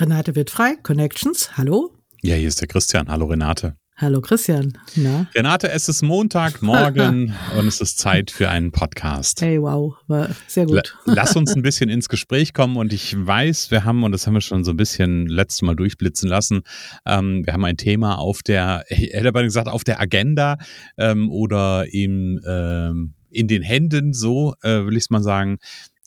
Renate wird frei, Connections, hallo. Ja, hier ist der Christian. Hallo Renate. Hallo Christian. Na? Renate, es ist Montagmorgen und es ist Zeit für einen Podcast. Hey, wow, war sehr gut. Lass uns ein bisschen ins Gespräch kommen und ich weiß, wir haben, und das haben wir schon so ein bisschen letztes Mal durchblitzen lassen, ähm, wir haben ein Thema auf der, hätte aber gesagt, auf der Agenda ähm, oder im, ähm, in den Händen, so äh, will ich es mal sagen.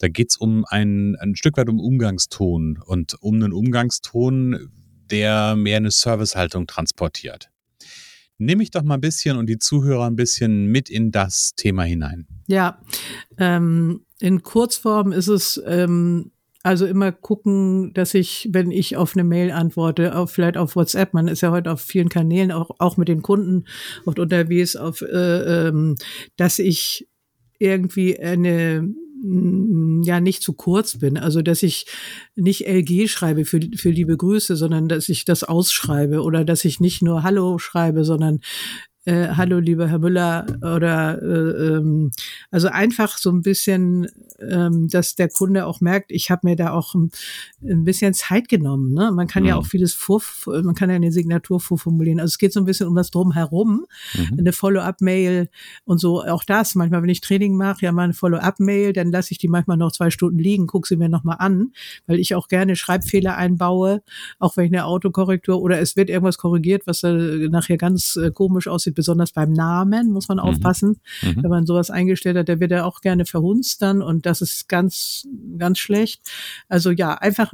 Da geht es um ein, ein Stück weit um Umgangston und um einen Umgangston, der mehr eine Servicehaltung transportiert. Nimm mich doch mal ein bisschen und die Zuhörer ein bisschen mit in das Thema hinein. Ja, ähm, in Kurzform ist es ähm, also immer gucken, dass ich, wenn ich auf eine Mail antworte, auf, vielleicht auf WhatsApp, man ist ja heute auf vielen Kanälen, auch, auch mit den Kunden oft unterwegs, auf, äh, ähm, dass ich irgendwie eine ja nicht zu kurz bin. Also dass ich nicht LG schreibe für, für liebe Grüße, sondern dass ich das ausschreibe oder dass ich nicht nur Hallo schreibe, sondern äh, hallo lieber Herr Müller oder äh, ähm, also einfach so ein bisschen, ähm, dass der Kunde auch merkt, ich habe mir da auch ein, ein, bisschen Zeit genommen. Ne? Man kann mhm. ja auch vieles vor, man kann ja eine Signatur vorformulieren. Also es geht so ein bisschen um das drumherum, mhm. eine Follow-up-Mail und so. Auch das manchmal, wenn ich Training mache, ja mal eine Follow-up-Mail, dann lasse ich die manchmal noch zwei Stunden liegen, gucke sie mir nochmal an, weil ich auch gerne Schreibfehler einbaue, auch wenn ich eine Autokorrektur oder es wird irgendwas korrigiert, was äh, nachher ganz äh, komisch aussieht besonders beim Namen muss man mhm. aufpassen. Mhm. Wenn man sowas eingestellt hat, der wird ja auch gerne verhunzt dann und das ist ganz, ganz schlecht. Also ja, einfach,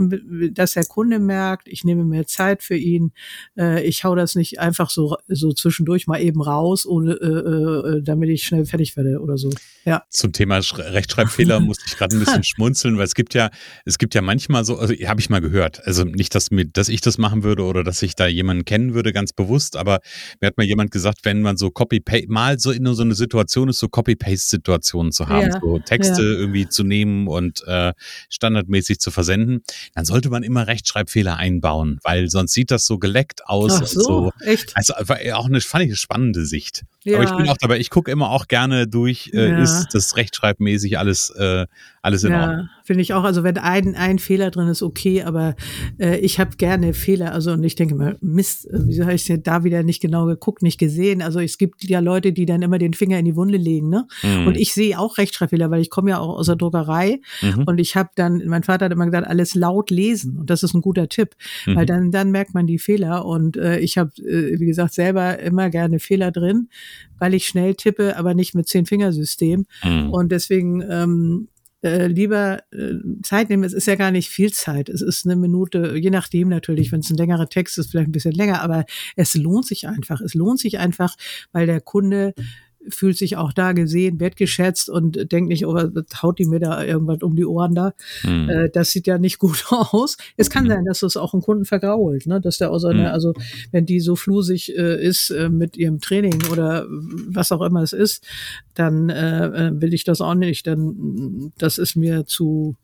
dass der Kunde merkt, ich nehme mir Zeit für ihn, äh, ich hau das nicht einfach so, so zwischendurch mal eben raus, ohne, äh, äh, damit ich schnell fertig werde oder so. Ja. Zum Thema Rechtschreibfehler musste ich gerade ein bisschen schmunzeln, weil es gibt ja, es gibt ja manchmal so, also habe ich mal gehört, also nicht, dass, mir, dass ich das machen würde oder dass ich da jemanden kennen würde, ganz bewusst, aber mir hat mal jemand gesagt, wenn man so Copy-Paste, mal so in so eine Situation ist, so Copy-Paste-Situationen zu haben, ja, so Texte ja. irgendwie zu nehmen und äh, standardmäßig zu versenden, dann sollte man immer Rechtschreibfehler einbauen, weil sonst sieht das so geleckt aus. Ach so, so. echt? Also auch eine, fand ich eine spannende Sicht. Ja. Aber ich bin auch dabei, ich gucke immer auch gerne durch, äh, ist das rechtschreibmäßig alles, äh, alles in Ordnung. Finde ich auch. Also wenn ein, ein Fehler drin ist, okay, aber äh, ich habe gerne Fehler. Also und ich denke mal, Mist, äh, wieso habe ich denn da wieder nicht genau geguckt, nicht gesehen? Also es gibt ja Leute, die dann immer den Finger in die Wunde legen, ne? Mhm. Und ich sehe auch Rechtschreibfehler, weil ich komme ja auch aus der Druckerei mhm. und ich habe dann, mein Vater hat immer gesagt, alles laut lesen und das ist ein guter Tipp, mhm. weil dann dann merkt man die Fehler und äh, ich habe, äh, wie gesagt, selber immer gerne Fehler drin, weil ich schnell tippe, aber nicht mit zehn Fingersystem mhm. und deswegen ähm, äh, lieber äh, Zeit nehmen. Es ist ja gar nicht viel Zeit. Es ist eine Minute, je nachdem natürlich, wenn es ein längerer Text ist, vielleicht ein bisschen länger, aber es lohnt sich einfach. Es lohnt sich einfach, weil der Kunde fühlt sich auch da gesehen, wertgeschätzt und denkt nicht, oh, haut die mir da irgendwas um die Ohren da. Mhm. Äh, das sieht ja nicht gut aus. Es kann mhm. sein, dass das auch einen Kunden vergrault, ne? dass der außer, mhm. also wenn die so flusig äh, ist äh, mit ihrem Training oder was auch immer es ist, dann äh, äh will ich das auch nicht. Dann das ist mir zu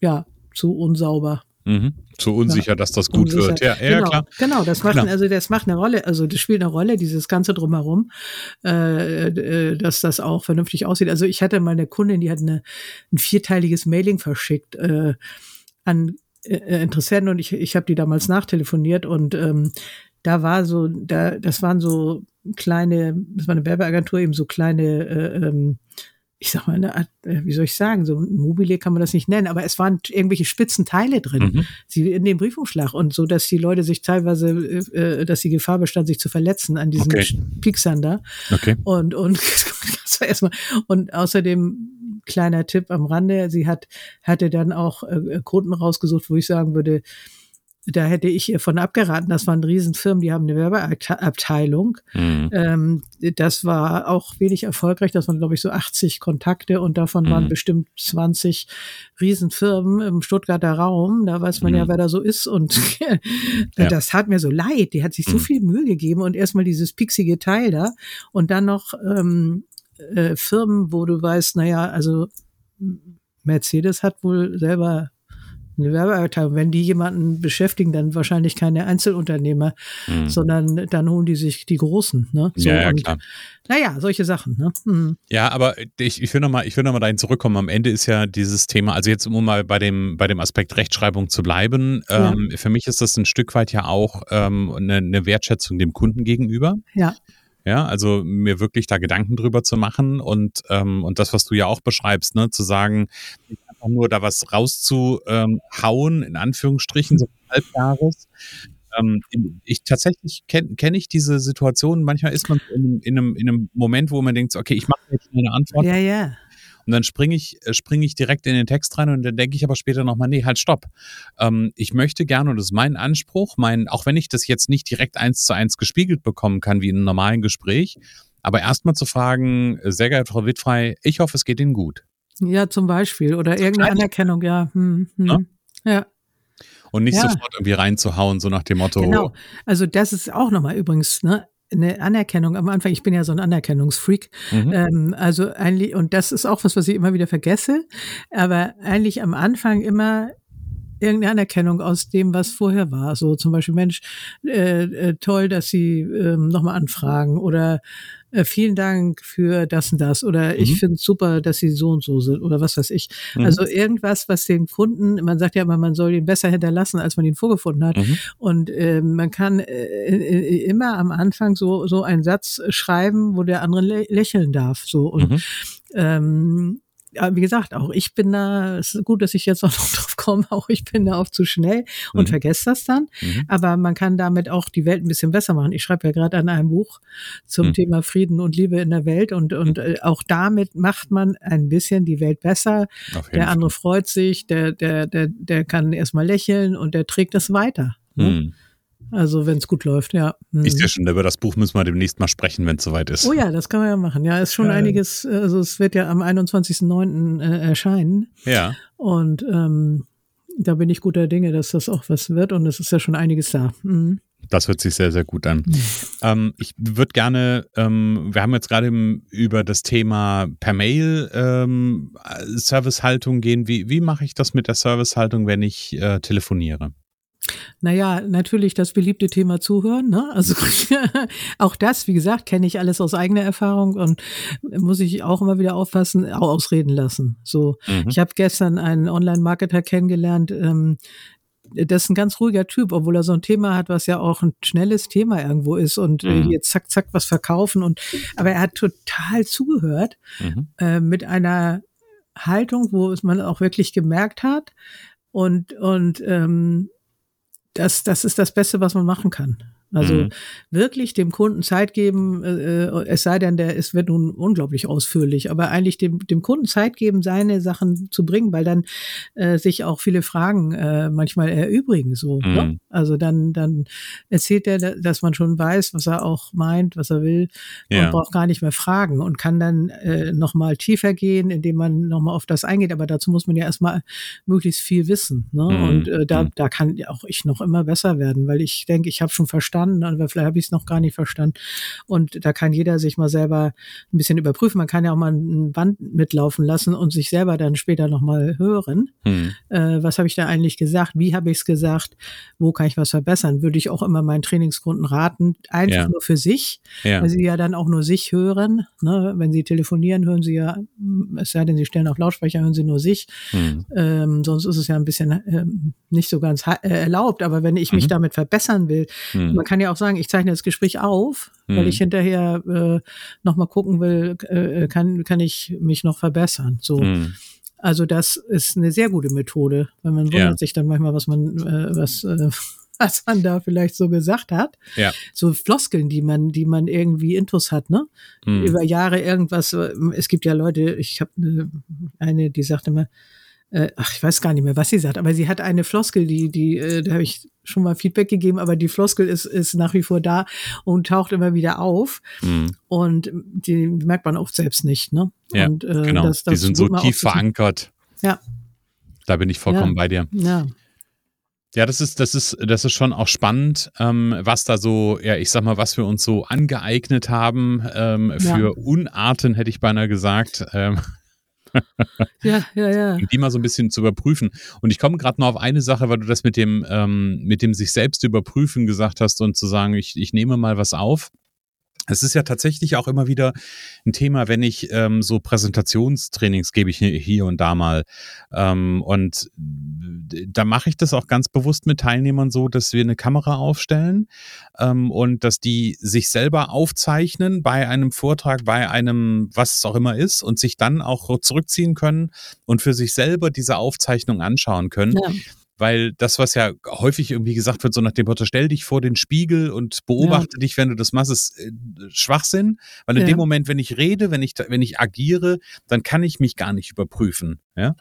ja zu unsauber. Mhm. Zu unsicher, ja. dass das gut unsicher. wird. Ja, ja, genau, klar. Genau, das macht, genau. also das macht eine Rolle, also das spielt eine Rolle, dieses ganze drumherum, äh, äh, dass das auch vernünftig aussieht. Also ich hatte mal eine Kundin, die hat eine, ein vierteiliges Mailing verschickt äh, an äh, Interessenten und ich, ich habe die damals nachtelefoniert und ähm, da war so, da, das waren so kleine, das war eine Werbeagentur, eben so kleine äh, ähm, ich sag mal, eine Art, äh, wie soll ich sagen, so ein Mobile kann man das nicht nennen, aber es waren irgendwelche spitzen Teile drin, mhm. sie in dem Briefumschlag und so, dass die Leute sich teilweise, äh, dass die Gefahr bestand, sich zu verletzen an diesen okay. Pixern da. Okay. Und, und, das war erstmal, und außerdem kleiner Tipp am Rande, sie hat, hatte dann auch äh, Kunden rausgesucht, wo ich sagen würde, da hätte ich ihr von abgeraten. Das waren Riesenfirmen, die haben eine Werbeabteilung. Mhm. Ähm, das war auch wenig erfolgreich. Das waren, glaube ich, so 80 Kontakte und davon mhm. waren bestimmt 20 Riesenfirmen im Stuttgarter Raum. Da weiß man mhm. ja, wer da so ist. Und ja. das tat mir so leid. Die hat sich so mhm. viel Mühe gegeben und erstmal dieses pixige Teil da und dann noch ähm, äh, Firmen, wo du weißt, naja, also Mercedes hat wohl selber eine Werbeabteilung. Wenn die jemanden beschäftigen, dann wahrscheinlich keine Einzelunternehmer, mhm. sondern dann holen die sich die Großen. Ne? So, ja, ja, und, klar. Naja, solche Sachen. Ne? Mhm. Ja, aber ich, ich will nochmal, ich will noch mal dahin zurückkommen. Am Ende ist ja dieses Thema, also jetzt um mal bei dem, bei dem Aspekt Rechtschreibung zu bleiben, ja. ähm, für mich ist das ein Stück weit ja auch ähm, eine, eine Wertschätzung dem Kunden gegenüber. Ja. Ja, also mir wirklich da Gedanken drüber zu machen und, ähm, und das, was du ja auch beschreibst, ne, zu sagen, einfach nur da was rauszuhauen, in Anführungsstrichen, so halbjahres. Ähm, ich tatsächlich kenne kenn ich diese Situation. Manchmal ist man in, in, einem, in einem Moment, wo man denkt, okay, ich mache jetzt eine Antwort. Ja, ja. Und dann springe ich, äh, spring ich direkt in den Text rein und dann denke ich aber später nochmal, nee, halt stopp. Ähm, ich möchte gerne, und das ist mein Anspruch, mein, auch wenn ich das jetzt nicht direkt eins zu eins gespiegelt bekommen kann, wie in einem normalen Gespräch, aber erstmal zu fragen, sehr geehrte Frau Wittfrei, ich hoffe, es geht Ihnen gut. Ja, zum Beispiel. Oder irgendeine Anerkennung, ja. Hm, hm. Ja? ja. Und nicht ja. sofort irgendwie reinzuhauen, so nach dem Motto. Genau. Also das ist auch nochmal übrigens, ne? eine Anerkennung am Anfang. Ich bin ja so ein Anerkennungsfreak. Mhm. Ähm, also eigentlich, und das ist auch was, was ich immer wieder vergesse. Aber eigentlich am Anfang immer irgendeine Anerkennung aus dem, was vorher war. So zum Beispiel, Mensch, äh, äh, toll, dass Sie ähm, nochmal anfragen oder äh, vielen Dank für das und das oder mhm. ich finde es super, dass Sie so und so sind oder was weiß ich. Mhm. Also irgendwas, was den Kunden, man sagt ja immer, man soll ihn besser hinterlassen, als man ihn vorgefunden hat. Mhm. Und äh, man kann äh, äh immer am Anfang so, so einen Satz schreiben, wo der andere lä lächeln darf. So und mhm. ähm, ja, wie gesagt, auch ich bin da, es ist gut, dass ich jetzt auch noch drauf komme, auch ich bin da oft zu schnell und mhm. vergesse das dann. Mhm. Aber man kann damit auch die Welt ein bisschen besser machen. Ich schreibe ja gerade an einem Buch zum mhm. Thema Frieden und Liebe in der Welt und, und mhm. äh, auch damit macht man ein bisschen die Welt besser. Der andere freut sich, der, der, der, der kann erstmal lächeln und der trägt das weiter. Ne? Also wenn es gut läuft, ja. Mhm. Ist ja schon, über das Buch müssen wir demnächst mal sprechen, wenn es soweit ist. Oh ja, das kann man ja machen. Ja, ist schon ja. einiges, also es wird ja am 21.09. Äh, erscheinen. Ja. Und ähm, da bin ich guter Dinge, dass das auch was wird und es ist ja schon einiges da. Mhm. Das hört sich sehr, sehr gut an. Mhm. Ähm, ich würde gerne, ähm, wir haben jetzt gerade über das Thema per Mail ähm, Servicehaltung gehen. Wie, wie mache ich das mit der Servicehaltung, wenn ich äh, telefoniere? Naja, natürlich das beliebte Thema Zuhören. Ne? Also auch das, wie gesagt, kenne ich alles aus eigener Erfahrung und muss ich auch immer wieder aufpassen, auch ausreden lassen. So, mhm. ich habe gestern einen Online-Marketer kennengelernt, ähm, das ist ein ganz ruhiger Typ, obwohl er so ein Thema hat, was ja auch ein schnelles Thema irgendwo ist und mhm. jetzt zack, zack was verkaufen und aber er hat total zugehört mhm. äh, mit einer Haltung, wo es man auch wirklich gemerkt hat und und ähm, das, das ist das Beste, was man machen kann. Also mhm. wirklich dem Kunden Zeit geben, äh, äh, es sei denn, der ist wird nun unglaublich ausführlich, aber eigentlich dem, dem Kunden Zeit geben, seine Sachen zu bringen, weil dann äh, sich auch viele Fragen äh, manchmal erübrigen. So, ne? mhm. ne? Also dann, dann erzählt er, dass man schon weiß, was er auch meint, was er will ja. und braucht gar nicht mehr fragen und kann dann äh, nochmal tiefer gehen, indem man nochmal auf das eingeht. Aber dazu muss man ja erstmal möglichst viel wissen. Ne? Mhm. Und äh, da, mhm. da kann auch ich noch immer besser werden, weil ich denke, ich habe schon verstanden, verstanden, aber vielleicht habe ich es noch gar nicht verstanden. Und da kann jeder sich mal selber ein bisschen überprüfen. Man kann ja auch mal ein Band mitlaufen lassen und sich selber dann später nochmal hören. Hm. Äh, was habe ich da eigentlich gesagt? Wie habe ich es gesagt? Wo kann ich was verbessern? Würde ich auch immer meinen Trainingskunden raten, einfach ja. nur für sich, ja. weil sie ja dann auch nur sich hören. Ne? Wenn sie telefonieren, hören sie ja, es sei denn, sie stellen auf Lautsprecher, hören sie nur sich. Hm. Ähm, sonst ist es ja ein bisschen ähm, nicht so ganz äh, erlaubt. Aber wenn ich mich mhm. damit verbessern will, mhm. man kann ja auch sagen, ich zeichne das Gespräch auf, hm. weil ich hinterher äh, nochmal gucken will, äh, kann, kann ich mich noch verbessern. So. Hm. Also das ist eine sehr gute Methode, weil man wundert ja. sich dann manchmal, was man, äh, was, äh, was man da vielleicht so gesagt hat. Ja. So Floskeln, die man, die man irgendwie intus hat, ne? Hm. Über Jahre irgendwas. Es gibt ja Leute, ich habe eine, eine, die sagt immer, äh, ach, ich weiß gar nicht mehr, was sie sagt, aber sie hat eine Floskel, die, die, äh, da habe ich schon mal Feedback gegeben, aber die Floskel ist, ist nach wie vor da und taucht immer wieder auf. Mhm. Und die merkt man oft selbst nicht, ne? Ja, und, äh, genau. Das, das die sind so tief verankert. Ja. Da bin ich vollkommen ja. bei dir. Ja. Ja, das ist, das ist, das ist schon auch spannend, ähm, was da so, ja, ich sag mal, was wir uns so angeeignet haben ähm, für ja. Unarten, hätte ich beinahe gesagt. Ähm, ja, ja, ja. Die mal so ein bisschen zu überprüfen. Und ich komme gerade noch auf eine Sache, weil du das mit dem, ähm, mit dem sich selbst überprüfen gesagt hast und zu sagen, ich, ich nehme mal was auf. Es ist ja tatsächlich auch immer wieder ein Thema, wenn ich ähm, so Präsentationstrainings gebe ich hier und da mal. Ähm, und da mache ich das auch ganz bewusst mit Teilnehmern so, dass wir eine Kamera aufstellen ähm, und dass die sich selber aufzeichnen bei einem Vortrag, bei einem, was es auch immer ist, und sich dann auch zurückziehen können und für sich selber diese Aufzeichnung anschauen können. Ja weil das, was ja häufig irgendwie gesagt wird, so nach dem Motto, stell dich vor den Spiegel und beobachte ja. dich, wenn du das machst, ist äh, Schwachsinn, weil in ja. dem Moment, wenn ich rede, wenn ich, wenn ich agiere, dann kann ich mich gar nicht überprüfen. Ja?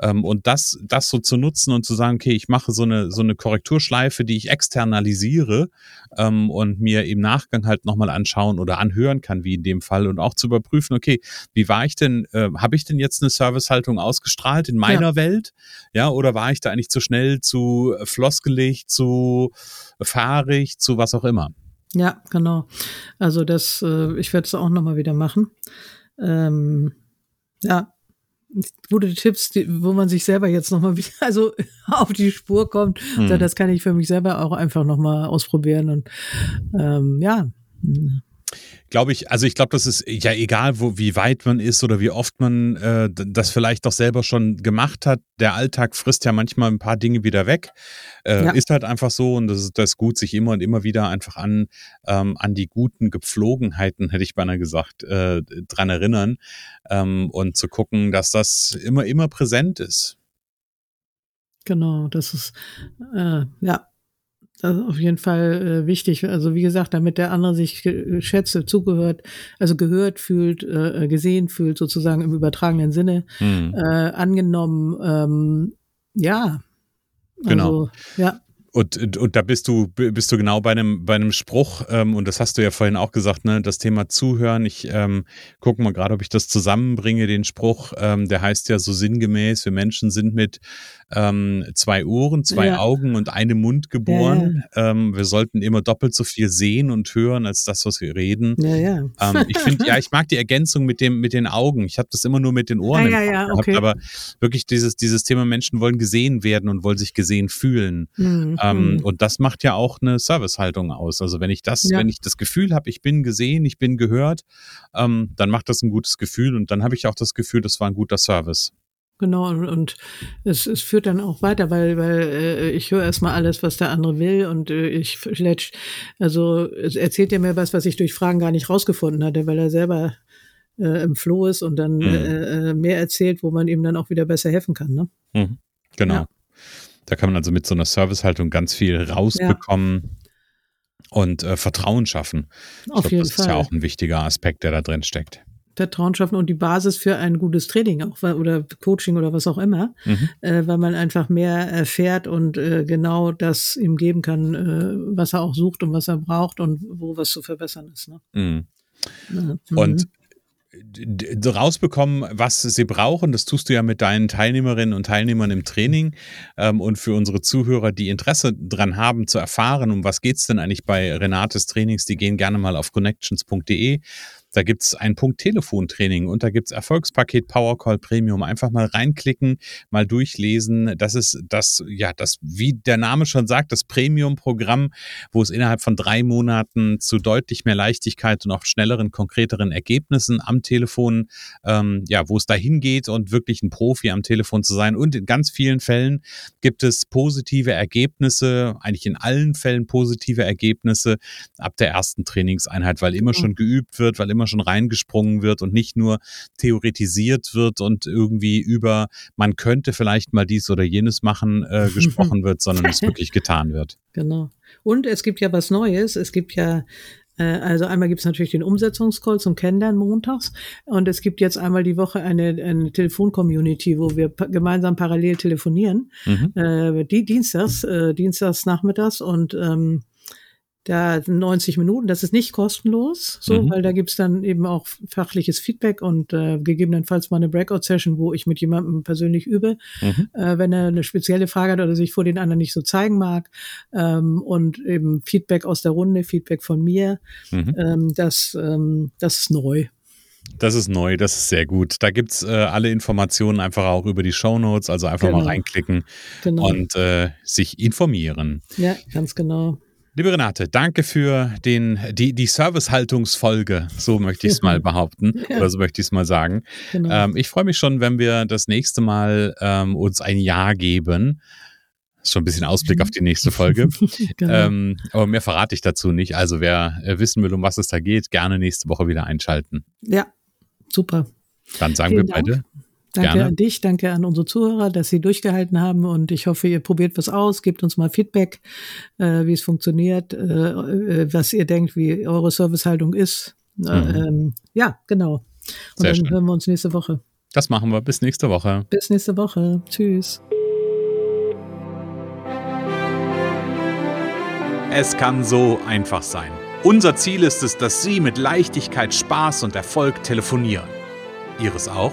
Ähm, und das, das so zu nutzen und zu sagen, okay, ich mache so eine, so eine Korrekturschleife, die ich externalisiere ähm, und mir im Nachgang halt nochmal anschauen oder anhören kann, wie in dem Fall, und auch zu überprüfen, okay, wie war ich denn, äh, habe ich denn jetzt eine Servicehaltung ausgestrahlt in meiner ja. Welt? Ja, oder war ich da eigentlich zu schnell, zu floskelig, zu fahrig, zu was auch immer? Ja, genau. Also das, äh, ich werde es auch nochmal wieder machen. Ähm, ja, gute Tipps, die, wo man sich selber jetzt nochmal wieder also auf die Spur kommt. Mhm. Das kann ich für mich selber auch einfach nochmal ausprobieren. Und ähm, ja, glaube ich, also ich glaube, das ist ja egal, wo, wie weit man ist oder wie oft man äh, das vielleicht doch selber schon gemacht hat. Der Alltag frisst ja manchmal ein paar Dinge wieder weg. Äh, ja. Ist halt einfach so und das ist das gut, sich immer und immer wieder einfach an, ähm, an die guten Gepflogenheiten, hätte ich beinahe gesagt, äh, dran erinnern ähm, und zu gucken, dass das immer, immer präsent ist. Genau, das ist, äh, ja, das ist auf jeden Fall äh, wichtig. Also wie gesagt, damit der andere sich schätze, zugehört, also gehört fühlt, äh, gesehen fühlt, sozusagen im übertragenen Sinne, mhm. äh, angenommen. Ähm, ja. Genau. Also, ja. Und, und da bist du, bist du genau bei einem, bei einem Spruch, ähm, und das hast du ja vorhin auch gesagt, ne, das Thema Zuhören. Ich ähm, gucke mal gerade, ob ich das zusammenbringe, den Spruch, ähm, der heißt ja so sinngemäß, wir Menschen sind mit ähm, zwei Ohren, zwei ja. Augen und einem Mund geboren. Ja. Ähm, wir sollten immer doppelt so viel sehen und hören als das, was wir reden. Ja, ja. Ähm, ich finde, ja, ich mag die Ergänzung mit dem, mit den Augen. Ich habe das immer nur mit den Ohren ja, ja, gehabt, okay. aber wirklich dieses, dieses Thema Menschen wollen gesehen werden und wollen sich gesehen fühlen. Mhm. Ähm, und das macht ja auch eine Servicehaltung aus. Also wenn ich das, wenn ich das Gefühl habe, ich bin gesehen, ich bin gehört, ähm, dann macht das ein gutes Gefühl und dann habe ich auch das Gefühl, das war ein guter Service. Genau, und, es, es führt dann auch weiter, weil, weil äh, ich höre erstmal alles, was der andere will und äh, ich vielleicht, also es erzählt ja mir was, was ich durch Fragen gar nicht rausgefunden hatte, weil er selber äh, im Floh ist und dann mhm. äh, äh mehr erzählt, wo man ihm dann auch wieder besser helfen kann. Ne? Mhm. Genau. Ja. Da kann man also mit so einer Servicehaltung ganz viel rausbekommen. Ja. Und äh, Vertrauen schaffen. Auf glaub, jeden das Fall. ist ja auch ein wichtiger Aspekt, der da drin steckt. Vertrauen schaffen und die Basis für ein gutes Training auch oder Coaching oder was auch immer, mhm. äh, weil man einfach mehr erfährt und äh, genau das ihm geben kann, äh, was er auch sucht und was er braucht und wo was zu verbessern ist. Ne? Mhm. Ja. Und rausbekommen, was sie brauchen. Das tust du ja mit deinen Teilnehmerinnen und Teilnehmern im Training. Ähm, und für unsere Zuhörer, die Interesse dran haben, zu erfahren, um was geht es denn eigentlich bei Renates Trainings, die gehen gerne mal auf connections.de Da gibt's ein Punkt Telefontraining und da gibt's Erfolgspaket Powercall Premium. Einfach mal reinklicken, mal durchlesen. Das ist das, ja, das, wie der Name schon sagt, das Premium-Programm, wo es innerhalb von drei Monaten zu deutlich mehr Leichtigkeit und auch schnelleren, konkreteren Ergebnissen am Telefon, ähm, ja, wo es dahin geht und wirklich ein Profi am Telefon zu sein. Und in ganz vielen Fällen gibt es positive Ergebnisse, eigentlich in allen Fällen positive Ergebnisse ab der ersten Trainingseinheit, weil immer schon geübt wird, weil immer schon reingesprungen wird und nicht nur theoretisiert wird und irgendwie über man könnte vielleicht mal dies oder jenes machen äh, gesprochen wird, sondern es wirklich getan wird. Genau. Und es gibt ja was Neues. Es gibt ja äh, also einmal gibt es natürlich den Umsetzungscall zum Kennenlernen montags und es gibt jetzt einmal die Woche eine, eine Telefon-Community, wo wir gemeinsam parallel telefonieren. Mhm. Äh, die Dienstags, äh, Dienstags nachmittags und ähm, da 90 Minuten, das ist nicht kostenlos, so, mhm. weil da gibt's dann eben auch fachliches Feedback und äh, gegebenenfalls mal eine Breakout-Session, wo ich mit jemandem persönlich übe, mhm. äh, wenn er eine spezielle Frage hat oder sich vor den anderen nicht so zeigen mag. Ähm, und eben Feedback aus der Runde, Feedback von mir. Mhm. Ähm, das, ähm, das ist neu. Das ist neu, das ist sehr gut. Da gibt's äh, alle Informationen einfach auch über die Show Notes, also einfach genau. mal reinklicken genau. und äh, sich informieren. Ja, ganz genau. Liebe Renate, danke für den, die, die Servicehaltungsfolge, so möchte ich es mal behaupten, ja. oder so möchte ich es mal sagen. Genau. Ähm, ich freue mich schon, wenn wir das nächste Mal ähm, uns ein Jahr geben. Schon ein bisschen Ausblick auf die nächste Folge. genau. ähm, aber mehr verrate ich dazu nicht. Also wer äh, wissen will, um was es da geht, gerne nächste Woche wieder einschalten. Ja, super. Dann sagen Vielen wir beide. Dank. Danke Gerne. an dich, danke an unsere Zuhörer, dass sie durchgehalten haben und ich hoffe, ihr probiert was aus, gebt uns mal Feedback, äh, wie es funktioniert, äh, äh was ihr denkt, wie eure Servicehaltung ist. Mhm. ähm, ja, genau. Und Sehr dann schön. hören wir uns nächste Woche. Das machen wir. Bis nächste Woche. Bis nächste Woche. Tschüss. Es kann so einfach sein. Unser Ziel ist es, dass Sie mit Leichtigkeit, Spaß und Erfolg telefonieren. Ihres auch?